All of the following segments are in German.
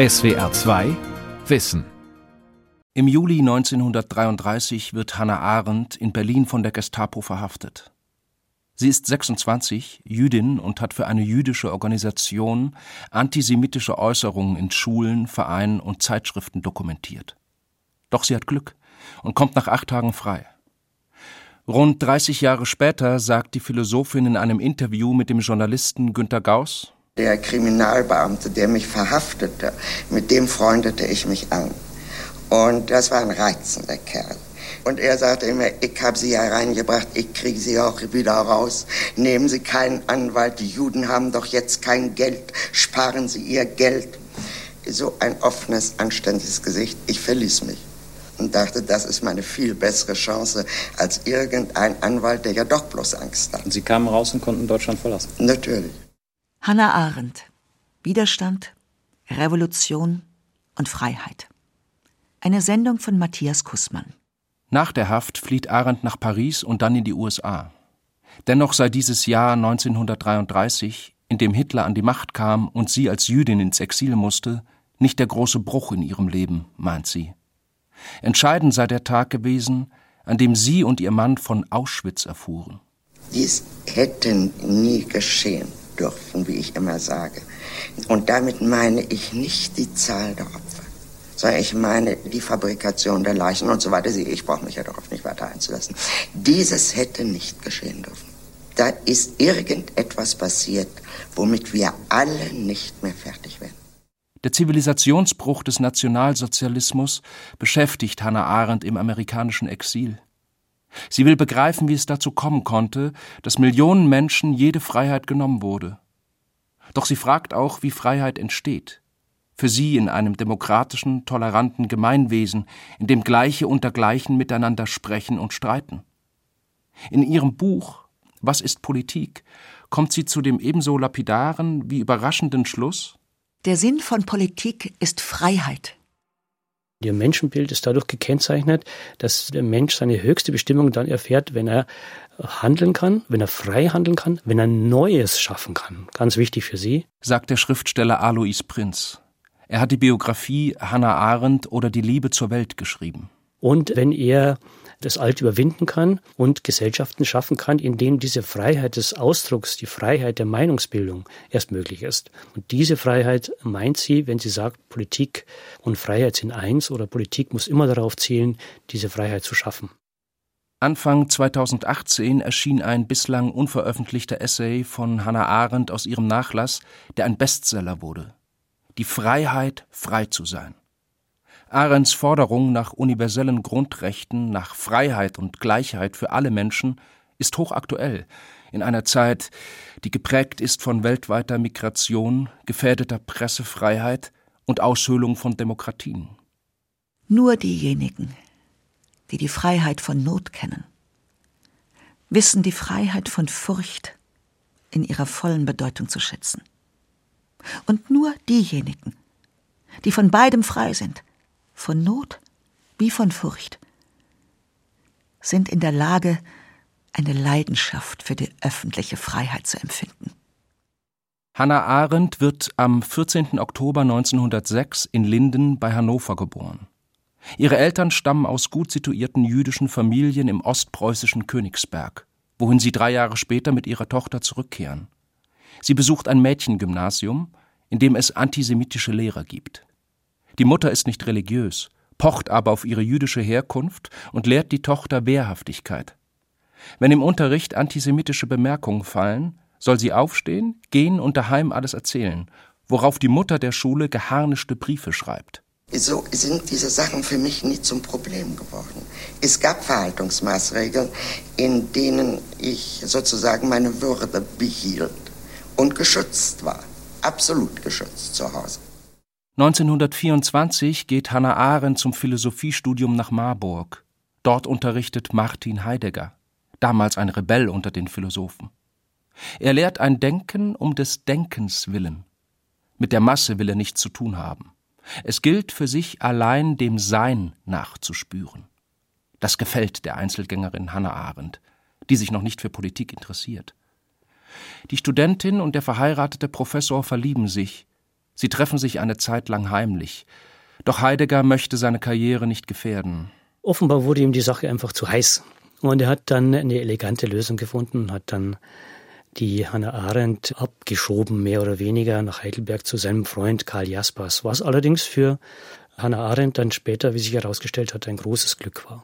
SWR 2 Wissen Im Juli 1933 wird Hannah Arendt in Berlin von der Gestapo verhaftet. Sie ist 26, Jüdin und hat für eine jüdische Organisation antisemitische Äußerungen in Schulen, Vereinen und Zeitschriften dokumentiert. Doch sie hat Glück und kommt nach acht Tagen frei. Rund 30 Jahre später sagt die Philosophin in einem Interview mit dem Journalisten Günter Gauss, der Kriminalbeamte, der mich verhaftete, mit dem freundete ich mich an. Und das war ein reizender Kerl. Und er sagte immer, ich habe Sie hereingebracht, ich kriege Sie auch wieder raus. Nehmen Sie keinen Anwalt, die Juden haben doch jetzt kein Geld, sparen Sie Ihr Geld. So ein offenes, anständiges Gesicht. Ich verließ mich und dachte, das ist meine viel bessere Chance als irgendein Anwalt, der ja doch bloß Angst hat. Und Sie kamen raus und konnten Deutschland verlassen? Natürlich. Hannah Arendt. Widerstand, Revolution und Freiheit. Eine Sendung von Matthias Kussmann. Nach der Haft flieht Arendt nach Paris und dann in die USA. Dennoch sei dieses Jahr 1933, in dem Hitler an die Macht kam und sie als Jüdin ins Exil musste, nicht der große Bruch in ihrem Leben, meint sie. Entscheidend sei der Tag gewesen, an dem sie und ihr Mann von Auschwitz erfuhren. Dies hätte nie geschehen dürfen, wie ich immer sage. Und damit meine ich nicht die Zahl der Opfer sondern ich meine die Fabrikation der Leichen und so weiter. Ich brauche mich ja darauf nicht weiter einzulassen. Dieses hätte nicht geschehen dürfen. Da ist irgendetwas passiert, womit wir alle nicht mehr fertig werden. Der Zivilisationsbruch des Nationalsozialismus beschäftigt Hannah Arendt im amerikanischen Exil. Sie will begreifen, wie es dazu kommen konnte, dass Millionen Menschen jede Freiheit genommen wurde. Doch sie fragt auch, wie Freiheit entsteht für sie in einem demokratischen, toleranten Gemeinwesen, in dem Gleiche unter Gleichen miteinander sprechen und streiten. In ihrem Buch Was ist Politik kommt sie zu dem ebenso lapidaren wie überraschenden Schluss Der Sinn von Politik ist Freiheit. Ihr Menschenbild ist dadurch gekennzeichnet, dass der Mensch seine höchste Bestimmung dann erfährt, wenn er handeln kann, wenn er frei handeln kann, wenn er Neues schaffen kann. Ganz wichtig für Sie. Sagt der Schriftsteller Alois Prinz. Er hat die Biografie Hannah Arendt oder Die Liebe zur Welt geschrieben. Und wenn er das Alte überwinden kann und Gesellschaften schaffen kann, in denen diese Freiheit des Ausdrucks, die Freiheit der Meinungsbildung erst möglich ist. Und diese Freiheit meint sie, wenn sie sagt, Politik und Freiheit sind eins oder Politik muss immer darauf zielen, diese Freiheit zu schaffen. Anfang 2018 erschien ein bislang unveröffentlichter Essay von Hannah Arendt aus ihrem Nachlass, der ein Bestseller wurde die Freiheit, frei zu sein. Arends Forderung nach universellen Grundrechten, nach Freiheit und Gleichheit für alle Menschen ist hochaktuell in einer Zeit, die geprägt ist von weltweiter Migration, gefährdeter Pressefreiheit und Aushöhlung von Demokratien. Nur diejenigen, die die Freiheit von Not kennen, wissen die Freiheit von Furcht in ihrer vollen Bedeutung zu schätzen. Und nur diejenigen, die von beidem frei sind, von Not wie von Furcht, sind in der Lage, eine Leidenschaft für die öffentliche Freiheit zu empfinden. Hannah Arendt wird am 14. Oktober 1906 in Linden bei Hannover geboren. Ihre Eltern stammen aus gut situierten jüdischen Familien im ostpreußischen Königsberg, wohin sie drei Jahre später mit ihrer Tochter zurückkehren. Sie besucht ein Mädchengymnasium, in dem es antisemitische Lehrer gibt. Die Mutter ist nicht religiös, pocht aber auf ihre jüdische Herkunft und lehrt die Tochter Wehrhaftigkeit. Wenn im Unterricht antisemitische Bemerkungen fallen, soll sie aufstehen, gehen und daheim alles erzählen, worauf die Mutter der Schule geharnischte Briefe schreibt. So sind diese Sachen für mich nie zum Problem geworden. Es gab Verhaltungsmaßregeln, in denen ich sozusagen meine Würde behielt und geschützt war. Absolut geschützt zu Hause. 1924 geht Hannah Arendt zum Philosophiestudium nach Marburg. Dort unterrichtet Martin Heidegger, damals ein Rebell unter den Philosophen. Er lehrt ein Denken um des Denkens willen. Mit der Masse will er nichts zu tun haben. Es gilt für sich allein dem Sein nachzuspüren. Das gefällt der Einzelgängerin Hannah Arendt, die sich noch nicht für Politik interessiert. Die Studentin und der verheiratete Professor verlieben sich. Sie treffen sich eine Zeit lang heimlich. Doch Heidegger möchte seine Karriere nicht gefährden. Offenbar wurde ihm die Sache einfach zu heiß. Und er hat dann eine elegante Lösung gefunden und hat dann die Hannah Arendt abgeschoben, mehr oder weniger nach Heidelberg zu seinem Freund Karl Jaspers, was allerdings für Hannah Arendt dann später, wie sich herausgestellt hat, ein großes Glück war.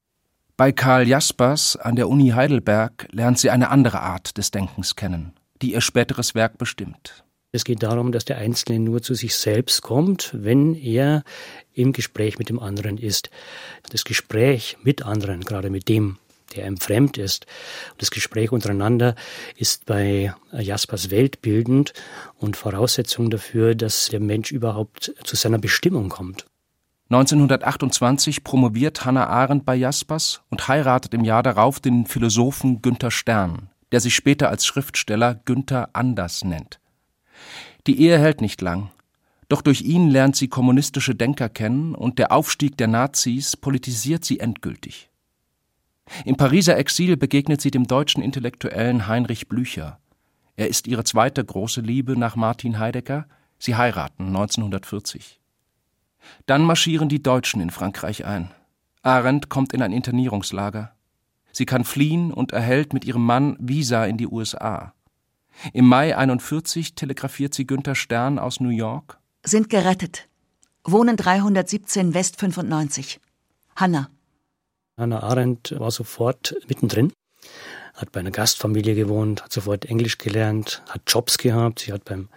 Bei Karl Jaspers an der Uni Heidelberg lernt sie eine andere Art des Denkens kennen, die ihr späteres Werk bestimmt. Es geht darum, dass der Einzelne nur zu sich selbst kommt, wenn er im Gespräch mit dem anderen ist. Das Gespräch mit anderen, gerade mit dem, der einem fremd ist. Das Gespräch untereinander ist bei Jaspers weltbildend und Voraussetzung dafür, dass der Mensch überhaupt zu seiner Bestimmung kommt. 1928 promoviert Hannah Arendt bei Jaspers und heiratet im Jahr darauf den Philosophen Günther Stern, der sich später als Schriftsteller Günther Anders nennt. Die Ehe hält nicht lang. Doch durch ihn lernt sie kommunistische Denker kennen und der Aufstieg der Nazis politisiert sie endgültig. Im Pariser Exil begegnet sie dem deutschen Intellektuellen Heinrich Blücher. Er ist ihre zweite große Liebe nach Martin Heidegger. Sie heiraten 1940. Dann marschieren die Deutschen in Frankreich ein. Arendt kommt in ein Internierungslager. Sie kann fliehen und erhält mit ihrem Mann Visa in die USA. Im Mai 41 telegrafiert sie Günther Stern aus New York. Sind gerettet. Wohnen 317 West 95. Hanna. Hannah Arendt war sofort mittendrin, hat bei einer Gastfamilie gewohnt, hat sofort Englisch gelernt, hat Jobs gehabt, sie hat beim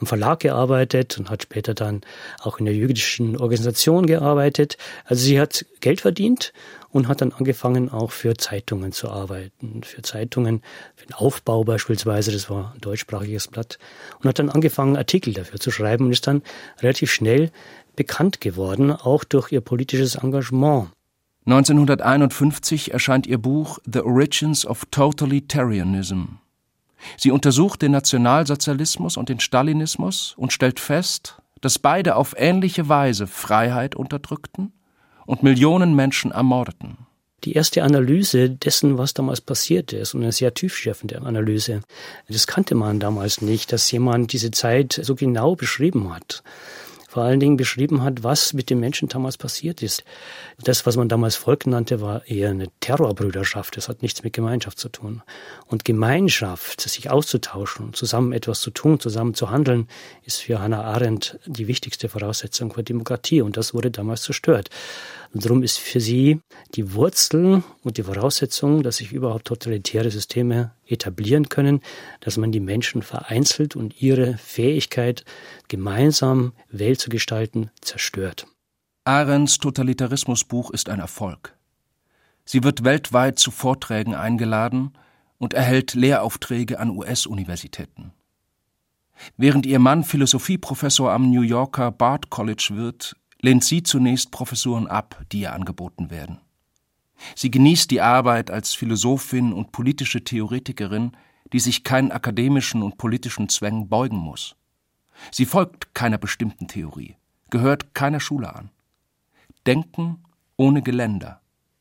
am Verlag gearbeitet und hat später dann auch in der jüdischen Organisation gearbeitet. Also sie hat Geld verdient und hat dann angefangen auch für Zeitungen zu arbeiten, für Zeitungen, für den Aufbau beispielsweise, das war ein deutschsprachiges Blatt, und hat dann angefangen, Artikel dafür zu schreiben und ist dann relativ schnell bekannt geworden, auch durch ihr politisches Engagement. 1951 erscheint ihr Buch The Origins of Totalitarianism. Sie untersucht den Nationalsozialismus und den Stalinismus und stellt fest, dass beide auf ähnliche Weise Freiheit unterdrückten und Millionen Menschen ermordeten. Die erste Analyse dessen, was damals passiert ist, eine sehr tiefschürfende Analyse, das kannte man damals nicht, dass jemand diese Zeit so genau beschrieben hat vor allen Dingen beschrieben hat, was mit den Menschen damals passiert ist. Das, was man damals Volk nannte, war eher eine Terrorbrüderschaft. Das hat nichts mit Gemeinschaft zu tun. Und Gemeinschaft, sich auszutauschen, zusammen etwas zu tun, zusammen zu handeln, ist für Hannah Arendt die wichtigste Voraussetzung für Demokratie. Und das wurde damals zerstört. Und darum ist für sie die Wurzel und die Voraussetzung, dass sich überhaupt totalitäre Systeme etablieren können, dass man die Menschen vereinzelt und ihre Fähigkeit, gemeinsam Welt zu gestalten, zerstört. Arends Totalitarismusbuch ist ein Erfolg. Sie wird weltweit zu Vorträgen eingeladen und erhält Lehraufträge an US-Universitäten. Während ihr Mann Philosophieprofessor am New Yorker Bard College wird, lehnt sie zunächst Professuren ab, die ihr angeboten werden. Sie genießt die Arbeit als Philosophin und politische Theoretikerin, die sich keinen akademischen und politischen Zwängen beugen muss. Sie folgt keiner bestimmten Theorie, gehört keiner Schule an. Denken ohne Geländer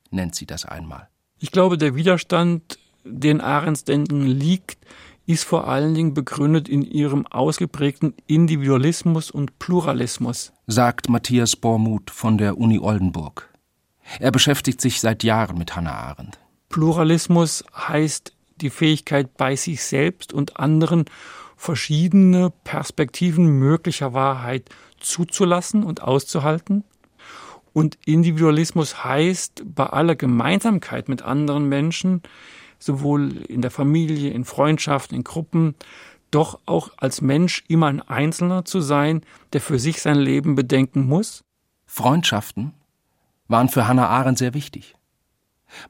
nennt sie das einmal. Ich glaube, der Widerstand, den Arends Denken liegt, ist vor allen Dingen begründet in ihrem ausgeprägten Individualismus und Pluralismus, sagt Matthias Bormuth von der Uni Oldenburg. Er beschäftigt sich seit Jahren mit Hannah Arendt. Pluralismus heißt die Fähigkeit, bei sich selbst und anderen verschiedene Perspektiven möglicher Wahrheit zuzulassen und auszuhalten. Und Individualismus heißt, bei aller Gemeinsamkeit mit anderen Menschen sowohl in der Familie, in Freundschaften, in Gruppen, doch auch als Mensch immer ein Einzelner zu sein, der für sich sein Leben bedenken muss? Freundschaften waren für Hannah Arendt sehr wichtig.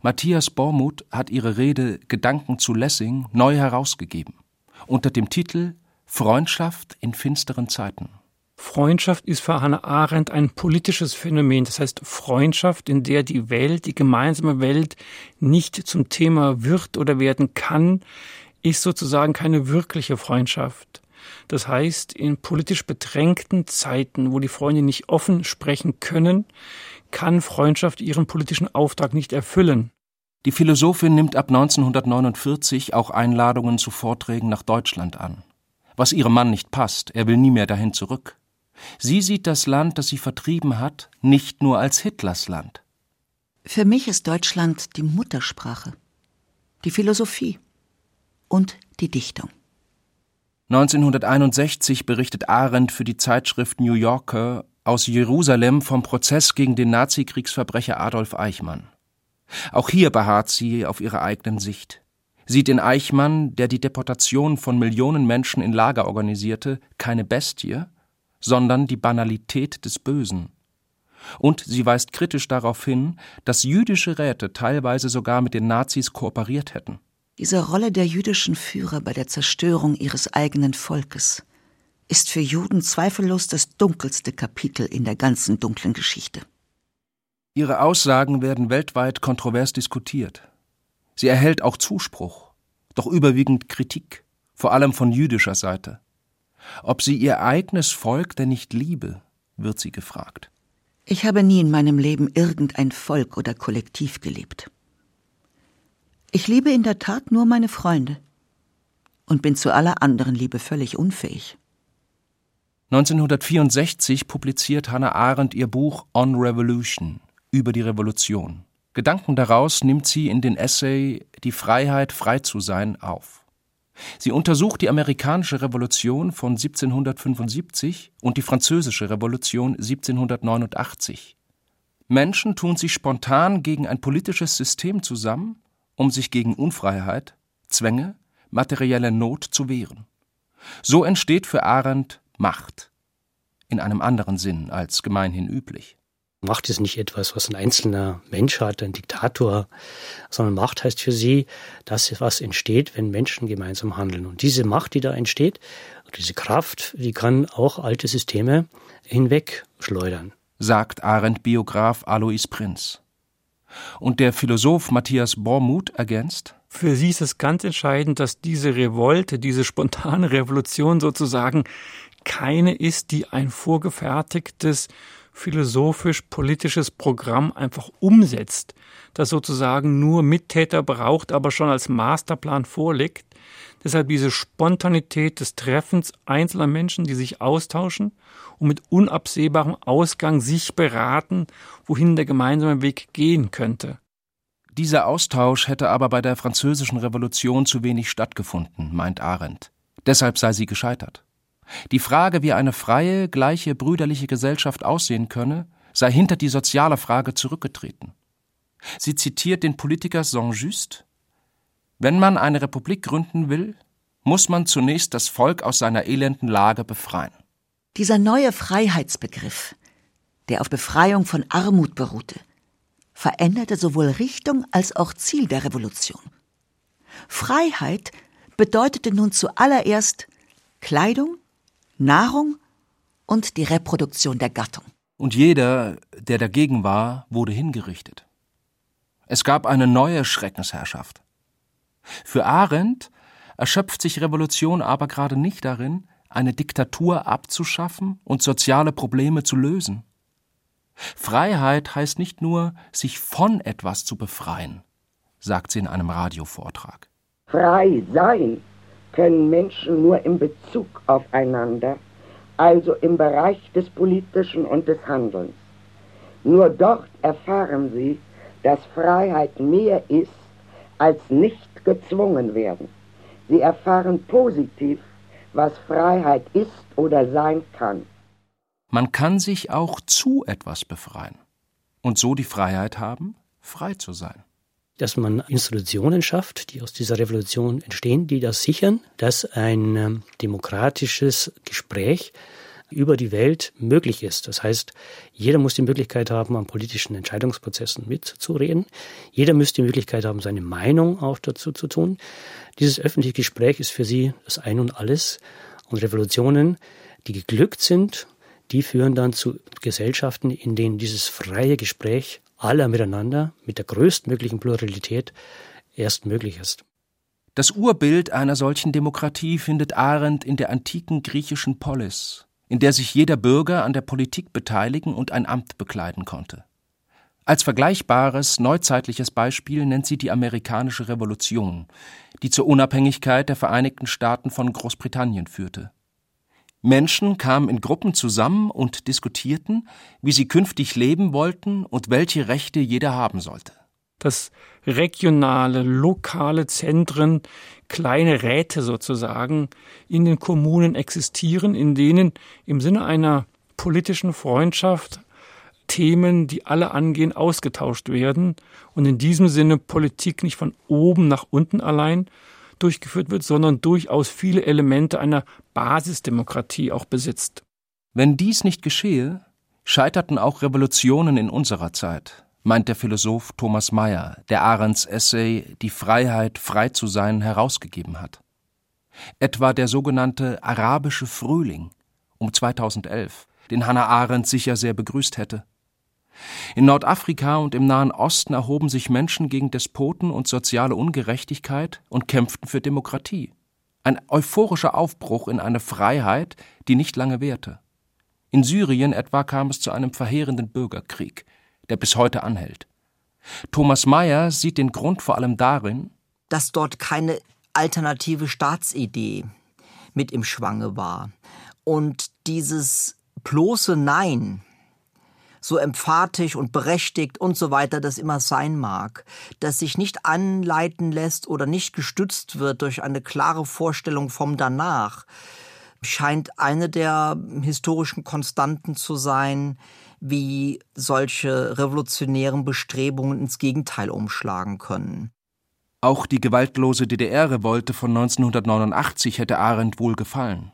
Matthias Bormuth hat ihre Rede Gedanken zu Lessing neu herausgegeben, unter dem Titel Freundschaft in finsteren Zeiten. Freundschaft ist für Hannah Arendt ein politisches Phänomen. Das heißt Freundschaft, in der die Welt, die gemeinsame Welt nicht zum Thema wird oder werden kann, ist sozusagen keine wirkliche Freundschaft. Das heißt, in politisch bedrängten Zeiten, wo die Freunde nicht offen sprechen können, kann Freundschaft ihren politischen Auftrag nicht erfüllen. Die Philosophin nimmt ab 1949 auch Einladungen zu Vorträgen nach Deutschland an. Was ihrem Mann nicht passt, er will nie mehr dahin zurück. Sie sieht das Land, das sie vertrieben hat, nicht nur als Hitlers Land. Für mich ist Deutschland die Muttersprache, die Philosophie und die Dichtung. 1961 berichtet Arendt für die Zeitschrift New Yorker aus Jerusalem vom Prozess gegen den Nazi-Kriegsverbrecher Adolf Eichmann. Auch hier beharrt sie auf ihrer eigenen Sicht. Sieht in Eichmann, der die Deportation von Millionen Menschen in Lager organisierte, keine Bestie, sondern die Banalität des Bösen. Und sie weist kritisch darauf hin, dass jüdische Räte teilweise sogar mit den Nazis kooperiert hätten. Diese Rolle der jüdischen Führer bei der Zerstörung ihres eigenen Volkes ist für Juden zweifellos das dunkelste Kapitel in der ganzen dunklen Geschichte. Ihre Aussagen werden weltweit kontrovers diskutiert. Sie erhält auch Zuspruch, doch überwiegend Kritik, vor allem von jüdischer Seite. Ob sie ihr eigenes Volk denn nicht liebe, wird sie gefragt. Ich habe nie in meinem Leben irgendein Volk oder Kollektiv geliebt. Ich liebe in der Tat nur meine Freunde und bin zu aller anderen Liebe völlig unfähig. 1964 publiziert Hannah Arendt ihr Buch On Revolution über die Revolution. Gedanken daraus nimmt sie in den Essay Die Freiheit, frei zu sein auf. Sie untersucht die amerikanische Revolution von 1775 und die französische Revolution 1789. Menschen tun sich spontan gegen ein politisches System zusammen, um sich gegen Unfreiheit, Zwänge, materielle Not zu wehren. So entsteht für Arendt Macht, in einem anderen Sinn als gemeinhin üblich. Macht ist nicht etwas, was ein einzelner Mensch hat, ein Diktator, sondern Macht heißt für sie das, was entsteht, wenn Menschen gemeinsam handeln. Und diese Macht, die da entsteht, diese Kraft, die kann auch alte Systeme hinwegschleudern. Sagt Arendt-Biograf Alois Prinz. Und der Philosoph Matthias Bormuth ergänzt, für sie ist es ganz entscheidend, dass diese Revolte, diese spontane Revolution sozusagen keine ist, die ein vorgefertigtes philosophisch-politisches Programm einfach umsetzt, das sozusagen nur Mittäter braucht, aber schon als Masterplan vorliegt. Deshalb diese Spontanität des Treffens einzelner Menschen, die sich austauschen und mit unabsehbarem Ausgang sich beraten, wohin der gemeinsame Weg gehen könnte. Dieser Austausch hätte aber bei der Französischen Revolution zu wenig stattgefunden, meint Arendt. Deshalb sei sie gescheitert. Die Frage, wie eine freie, gleiche, brüderliche Gesellschaft aussehen könne, sei hinter die soziale Frage zurückgetreten. Sie zitiert den Politiker Saint-Just Wenn man eine Republik gründen will, muss man zunächst das Volk aus seiner elenden Lage befreien. Dieser neue Freiheitsbegriff, der auf Befreiung von Armut beruhte, veränderte sowohl Richtung als auch Ziel der Revolution. Freiheit bedeutete nun zuallererst Kleidung, Nahrung und die Reproduktion der Gattung. Und jeder, der dagegen war, wurde hingerichtet. Es gab eine neue Schreckensherrschaft. Für Arendt erschöpft sich Revolution aber gerade nicht darin, eine Diktatur abzuschaffen und soziale Probleme zu lösen. Freiheit heißt nicht nur, sich von etwas zu befreien, sagt sie in einem Radiovortrag. Frei sein können Menschen nur in Bezug aufeinander, also im Bereich des Politischen und des Handelns. Nur dort erfahren sie, dass Freiheit mehr ist als nicht gezwungen werden. Sie erfahren positiv, was Freiheit ist oder sein kann. Man kann sich auch zu etwas befreien und so die Freiheit haben, frei zu sein dass man Institutionen schafft, die aus dieser Revolution entstehen, die das sichern, dass ein ähm, demokratisches Gespräch über die Welt möglich ist. Das heißt, jeder muss die Möglichkeit haben, an politischen Entscheidungsprozessen mitzureden. Jeder muss die Möglichkeit haben, seine Meinung auch dazu zu tun. Dieses öffentliche Gespräch ist für sie das Ein und Alles. Und Revolutionen, die geglückt sind, die führen dann zu Gesellschaften, in denen dieses freie Gespräch aller miteinander mit der größtmöglichen Pluralität erst möglich ist. Das Urbild einer solchen Demokratie findet Arendt in der antiken griechischen Polis, in der sich jeder Bürger an der Politik beteiligen und ein Amt bekleiden konnte. Als vergleichbares, neuzeitliches Beispiel nennt sie die amerikanische Revolution, die zur Unabhängigkeit der Vereinigten Staaten von Großbritannien führte. Menschen kamen in Gruppen zusammen und diskutierten, wie sie künftig leben wollten und welche Rechte jeder haben sollte. Dass regionale, lokale Zentren, kleine Räte sozusagen in den Kommunen existieren, in denen im Sinne einer politischen Freundschaft Themen, die alle angehen, ausgetauscht werden und in diesem Sinne Politik nicht von oben nach unten allein durchgeführt wird, sondern durchaus viele Elemente einer Basisdemokratie auch besitzt. Wenn dies nicht geschehe, scheiterten auch Revolutionen in unserer Zeit, meint der Philosoph Thomas Mayer, der Arends Essay Die Freiheit, frei zu sein herausgegeben hat. Etwa der sogenannte arabische Frühling um 2011, den Hannah Arendt sicher sehr begrüßt hätte. In Nordafrika und im Nahen Osten erhoben sich Menschen gegen Despoten und soziale Ungerechtigkeit und kämpften für Demokratie. Ein euphorischer Aufbruch in eine Freiheit, die nicht lange währte. In Syrien etwa kam es zu einem verheerenden Bürgerkrieg, der bis heute anhält. Thomas Mayer sieht den Grund vor allem darin, dass dort keine alternative Staatsidee mit im Schwange war. Und dieses bloße Nein so emphatisch und berechtigt und so weiter das immer sein mag, das sich nicht anleiten lässt oder nicht gestützt wird durch eine klare Vorstellung vom Danach, scheint eine der historischen Konstanten zu sein, wie solche revolutionären Bestrebungen ins Gegenteil umschlagen können. Auch die gewaltlose DDR-Revolte von 1989 hätte Arendt wohl gefallen.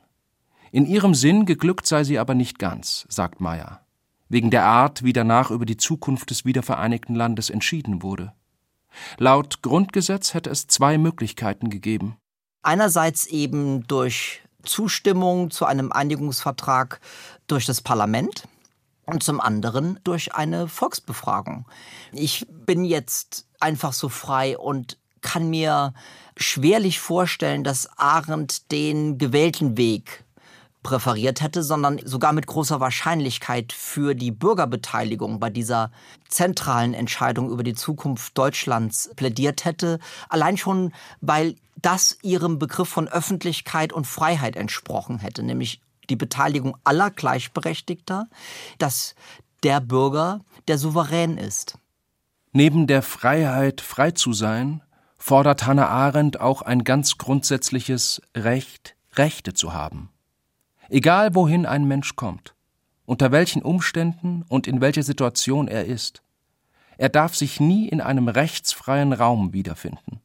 In ihrem Sinn geglückt sei sie aber nicht ganz, sagt Meyer wegen der Art, wie danach über die Zukunft des wiedervereinigten Landes entschieden wurde. Laut Grundgesetz hätte es zwei Möglichkeiten gegeben. Einerseits eben durch Zustimmung zu einem Einigungsvertrag durch das Parlament und zum anderen durch eine Volksbefragung. Ich bin jetzt einfach so frei und kann mir schwerlich vorstellen, dass Arendt den gewählten Weg präferiert hätte, sondern sogar mit großer Wahrscheinlichkeit für die Bürgerbeteiligung bei dieser zentralen Entscheidung über die Zukunft Deutschlands plädiert hätte. Allein schon, weil das ihrem Begriff von Öffentlichkeit und Freiheit entsprochen hätte, nämlich die Beteiligung aller Gleichberechtigter, dass der Bürger der Souverän ist. Neben der Freiheit, frei zu sein, fordert Hannah Arendt auch ein ganz grundsätzliches Recht, Rechte zu haben. Egal wohin ein Mensch kommt, unter welchen Umständen und in welcher Situation er ist, er darf sich nie in einem rechtsfreien Raum wiederfinden.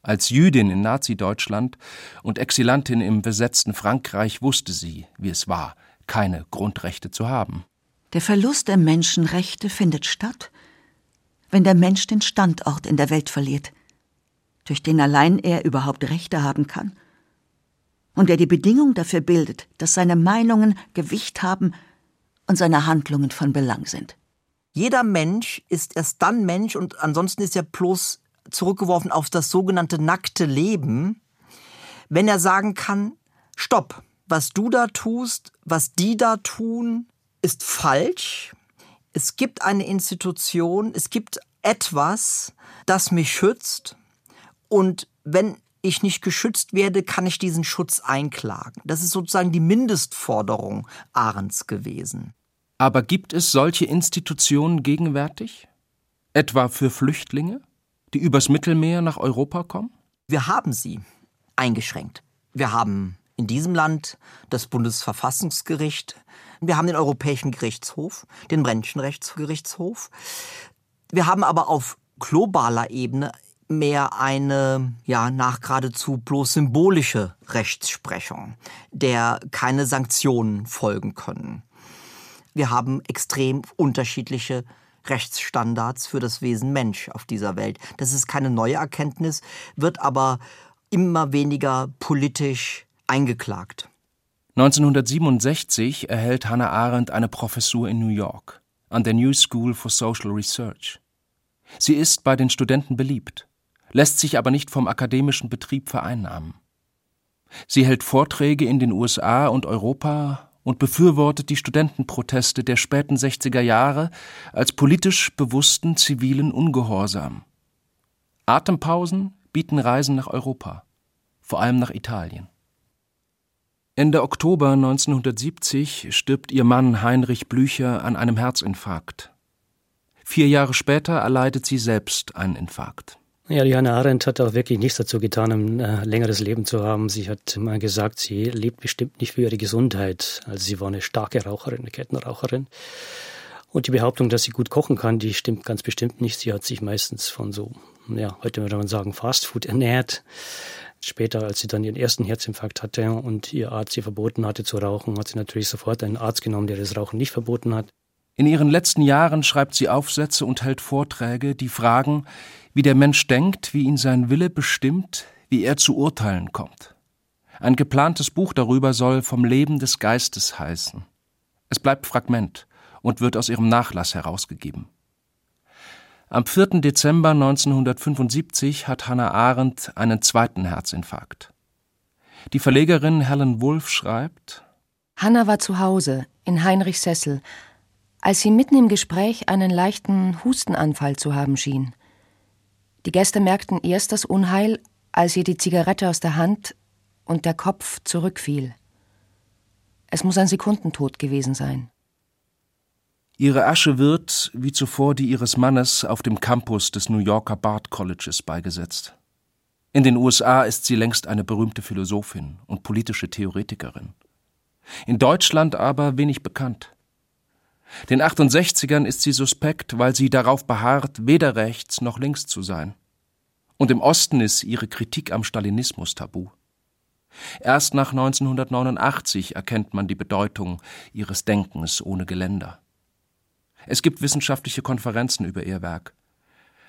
Als Jüdin in Nazi-Deutschland und Exilantin im besetzten Frankreich wusste sie, wie es war, keine Grundrechte zu haben. Der Verlust der Menschenrechte findet statt, wenn der Mensch den Standort in der Welt verliert, durch den allein er überhaupt Rechte haben kann und der die Bedingung dafür bildet, dass seine Meinungen Gewicht haben und seine Handlungen von Belang sind. Jeder Mensch ist erst dann Mensch und ansonsten ist er bloß zurückgeworfen auf das sogenannte nackte Leben, wenn er sagen kann, stopp, was du da tust, was die da tun, ist falsch. Es gibt eine Institution, es gibt etwas, das mich schützt. Und wenn ich nicht geschützt werde, kann ich diesen Schutz einklagen. Das ist sozusagen die Mindestforderung Arends gewesen. Aber gibt es solche Institutionen gegenwärtig? Etwa für Flüchtlinge, die übers Mittelmeer nach Europa kommen? Wir haben sie eingeschränkt. Wir haben in diesem Land das Bundesverfassungsgericht, wir haben den Europäischen Gerichtshof, den Menschenrechtsgerichtshof. Wir haben aber auf globaler Ebene mehr eine, ja, nach geradezu bloß symbolische Rechtsprechung, der keine Sanktionen folgen können. Wir haben extrem unterschiedliche Rechtsstandards für das Wesen Mensch auf dieser Welt. Das ist keine neue Erkenntnis, wird aber immer weniger politisch eingeklagt. 1967 erhält Hannah Arendt eine Professur in New York an der New School for Social Research. Sie ist bei den Studenten beliebt lässt sich aber nicht vom akademischen Betrieb vereinnahmen. Sie hält Vorträge in den USA und Europa und befürwortet die Studentenproteste der späten 60er Jahre als politisch bewussten zivilen Ungehorsam. Atempausen bieten Reisen nach Europa, vor allem nach Italien. Ende Oktober 1970 stirbt ihr Mann Heinrich Blücher an einem Herzinfarkt. Vier Jahre später erleidet sie selbst einen Infarkt. Ja, die Hannah Arendt hat auch wirklich nichts dazu getan, ein äh, längeres Leben zu haben. Sie hat mal gesagt, sie lebt bestimmt nicht für ihre Gesundheit. Also sie war eine starke Raucherin, eine Kettenraucherin. Und die Behauptung, dass sie gut kochen kann, die stimmt ganz bestimmt nicht. Sie hat sich meistens von so, ja, heute würde man sagen, Fastfood ernährt. Später, als sie dann ihren ersten Herzinfarkt hatte und ihr Arzt ihr verboten hatte zu rauchen, hat sie natürlich sofort einen Arzt genommen, der das Rauchen nicht verboten hat. In ihren letzten Jahren schreibt sie Aufsätze und hält Vorträge, die fragen, wie der Mensch denkt, wie ihn sein Wille bestimmt, wie er zu Urteilen kommt. Ein geplantes Buch darüber soll vom Leben des Geistes heißen. Es bleibt Fragment und wird aus ihrem Nachlass herausgegeben. Am 4. Dezember 1975 hat Hannah Arendt einen zweiten Herzinfarkt. Die Verlegerin Helen Wolf schreibt: Hannah war zu Hause in Heinrichs Sessel, als sie mitten im Gespräch einen leichten Hustenanfall zu haben schien. Die Gäste merkten erst das Unheil, als ihr die Zigarette aus der Hand und der Kopf zurückfiel. Es muss ein Sekundentod gewesen sein. Ihre Asche wird, wie zuvor die ihres Mannes, auf dem Campus des New Yorker Bard Colleges beigesetzt. In den USA ist sie längst eine berühmte Philosophin und politische Theoretikerin. In Deutschland aber wenig bekannt. Den 68ern ist sie suspekt, weil sie darauf beharrt, weder rechts noch links zu sein. Und im Osten ist ihre Kritik am Stalinismus tabu. Erst nach 1989 erkennt man die Bedeutung ihres Denkens ohne Geländer. Es gibt wissenschaftliche Konferenzen über ihr Werk.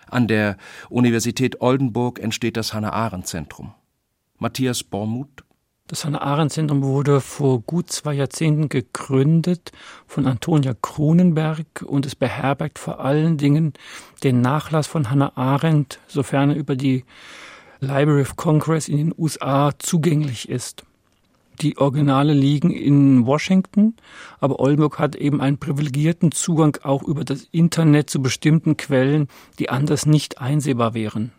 An der Universität Oldenburg entsteht das Hannah-Arendt-Zentrum. Matthias Bormuth. Das Hannah-Arendt-Zentrum wurde vor gut zwei Jahrzehnten gegründet von Antonia Kronenberg und es beherbergt vor allen Dingen den Nachlass von Hannah Arendt, sofern er über die Library of Congress in den USA zugänglich ist. Die Originale liegen in Washington, aber Oldenburg hat eben einen privilegierten Zugang auch über das Internet zu bestimmten Quellen, die anders nicht einsehbar wären.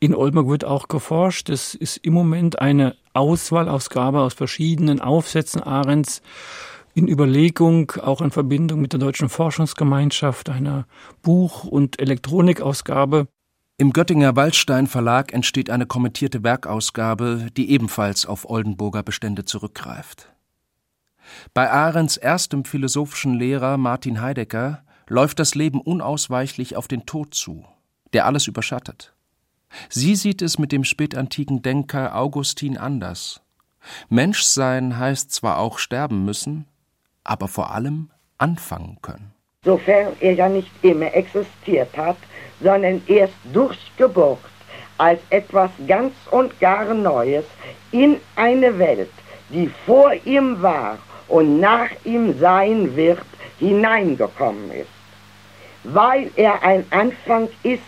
In Oldenburg wird auch geforscht. Es ist im Moment eine Auswahlausgabe aus verschiedenen Aufsätzen Arends in Überlegung, auch in Verbindung mit der Deutschen Forschungsgemeinschaft, einer Buch- und Elektronikausgabe. Im Göttinger Waldstein Verlag entsteht eine kommentierte Werkausgabe, die ebenfalls auf Oldenburger Bestände zurückgreift. Bei Arends erstem philosophischen Lehrer Martin Heidegger läuft das Leben unausweichlich auf den Tod zu, der alles überschattet. Sie sieht es mit dem spätantiken Denker Augustin anders. Menschsein heißt zwar auch sterben müssen, aber vor allem anfangen können. Sofern er ja nicht immer existiert hat, sondern erst durch Geburt als etwas ganz und gar Neues in eine Welt, die vor ihm war und nach ihm sein wird, hineingekommen ist. Weil er ein Anfang ist,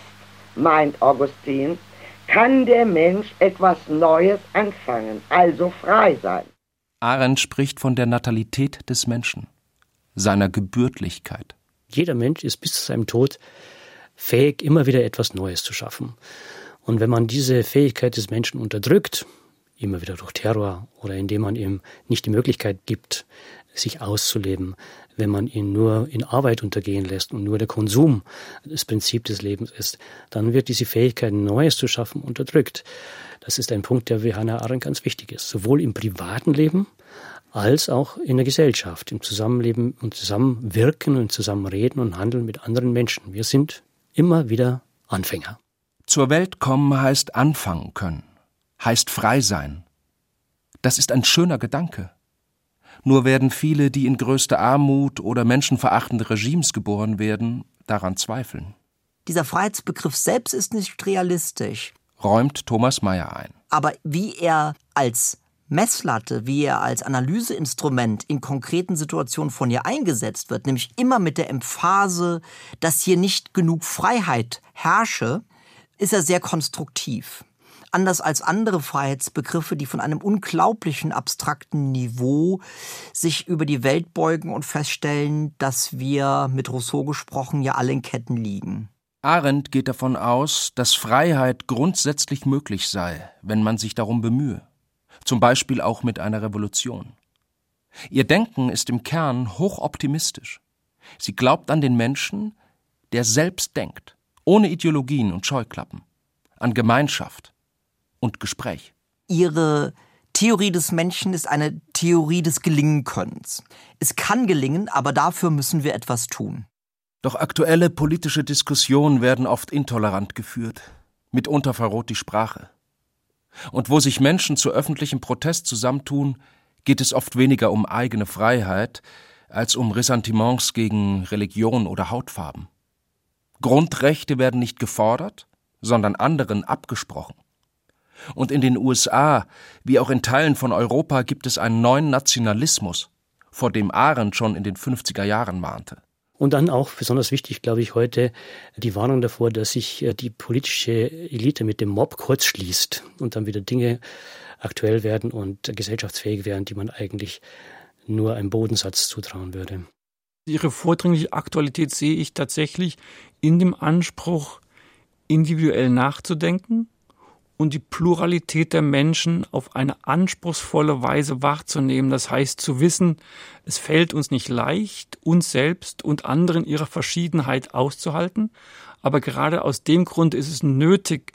meint Augustin, kann der Mensch etwas Neues anfangen, also frei sein. Arendt spricht von der Natalität des Menschen, seiner Gebürtlichkeit. Jeder Mensch ist bis zu seinem Tod fähig, immer wieder etwas Neues zu schaffen. Und wenn man diese Fähigkeit des Menschen unterdrückt, immer wieder durch Terror oder indem man ihm nicht die Möglichkeit gibt, sich auszuleben, wenn man ihn nur in Arbeit untergehen lässt und nur der Konsum das Prinzip des Lebens ist, dann wird diese Fähigkeit, Neues zu schaffen, unterdrückt. Das ist ein Punkt, der für Hannah Arendt ganz wichtig ist, sowohl im privaten Leben als auch in der Gesellschaft, im Zusammenleben und Zusammenwirken und Zusammenreden und Handeln mit anderen Menschen. Wir sind immer wieder Anfänger. Zur Welt kommen heißt anfangen können, heißt frei sein. Das ist ein schöner Gedanke. Nur werden viele, die in größter Armut oder menschenverachtende Regimes geboren werden, daran zweifeln. Dieser Freiheitsbegriff selbst ist nicht realistisch, räumt Thomas Mayer ein. Aber wie er als Messlatte, wie er als Analyseinstrument in konkreten Situationen von ihr eingesetzt wird, nämlich immer mit der Emphase, dass hier nicht genug Freiheit herrsche, ist er sehr konstruktiv. Anders als andere Freiheitsbegriffe, die von einem unglaublichen abstrakten Niveau sich über die Welt beugen und feststellen, dass wir, mit Rousseau gesprochen, ja alle in Ketten liegen. Arendt geht davon aus, dass Freiheit grundsätzlich möglich sei, wenn man sich darum bemühe. zum Beispiel auch mit einer Revolution. Ihr Denken ist im Kern hochoptimistisch. Sie glaubt an den Menschen, der selbst denkt, ohne Ideologien und Scheuklappen, an Gemeinschaft und Gespräch. Ihre Theorie des Menschen ist eine Theorie des Gelingenkönnens. Es kann gelingen, aber dafür müssen wir etwas tun. Doch aktuelle politische Diskussionen werden oft intolerant geführt. Mitunter verroht die Sprache. Und wo sich Menschen zu öffentlichem Protest zusammentun, geht es oft weniger um eigene Freiheit als um Ressentiments gegen Religion oder Hautfarben. Grundrechte werden nicht gefordert, sondern anderen abgesprochen. Und in den USA, wie auch in Teilen von Europa, gibt es einen neuen Nationalismus, vor dem Arendt schon in den 50er Jahren warnte. Und dann auch besonders wichtig, glaube ich, heute die Warnung davor, dass sich äh, die politische Elite mit dem Mob kurz schließt und dann wieder Dinge aktuell werden und gesellschaftsfähig werden, die man eigentlich nur einem Bodensatz zutrauen würde. Ihre vordringliche Aktualität sehe ich tatsächlich in dem Anspruch, individuell nachzudenken und die Pluralität der Menschen auf eine anspruchsvolle Weise wahrzunehmen. Das heißt zu wissen, es fällt uns nicht leicht, uns selbst und anderen ihre Verschiedenheit auszuhalten, aber gerade aus dem Grund ist es nötig,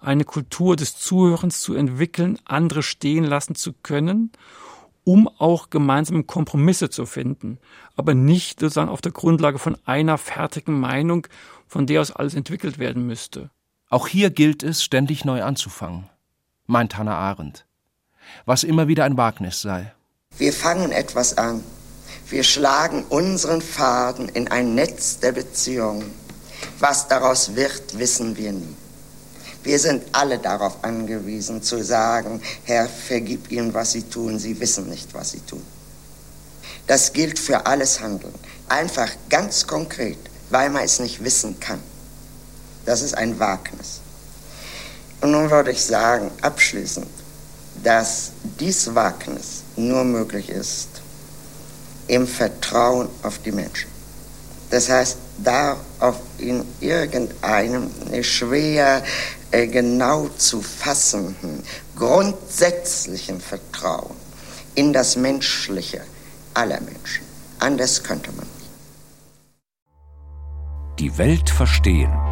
eine Kultur des Zuhörens zu entwickeln, andere stehen lassen zu können, um auch gemeinsame Kompromisse zu finden, aber nicht sozusagen auf der Grundlage von einer fertigen Meinung, von der aus alles entwickelt werden müsste. Auch hier gilt es, ständig neu anzufangen, meint Hannah Arendt, was immer wieder ein Wagnis sei. Wir fangen etwas an. Wir schlagen unseren Faden in ein Netz der Beziehungen. Was daraus wird, wissen wir nie. Wir sind alle darauf angewiesen zu sagen, Herr, vergib ihnen, was sie tun, sie wissen nicht, was sie tun. Das gilt für alles Handeln. Einfach ganz konkret, weil man es nicht wissen kann. Das ist ein Wagnis. Und nun würde ich sagen, abschließend, dass dies Wagnis nur möglich ist im Vertrauen auf die Menschen. Das heißt, darauf in irgendeinem schwer äh, genau zu fassenden, grundsätzlichen Vertrauen in das Menschliche aller Menschen. Anders könnte man nicht. Die Welt verstehen.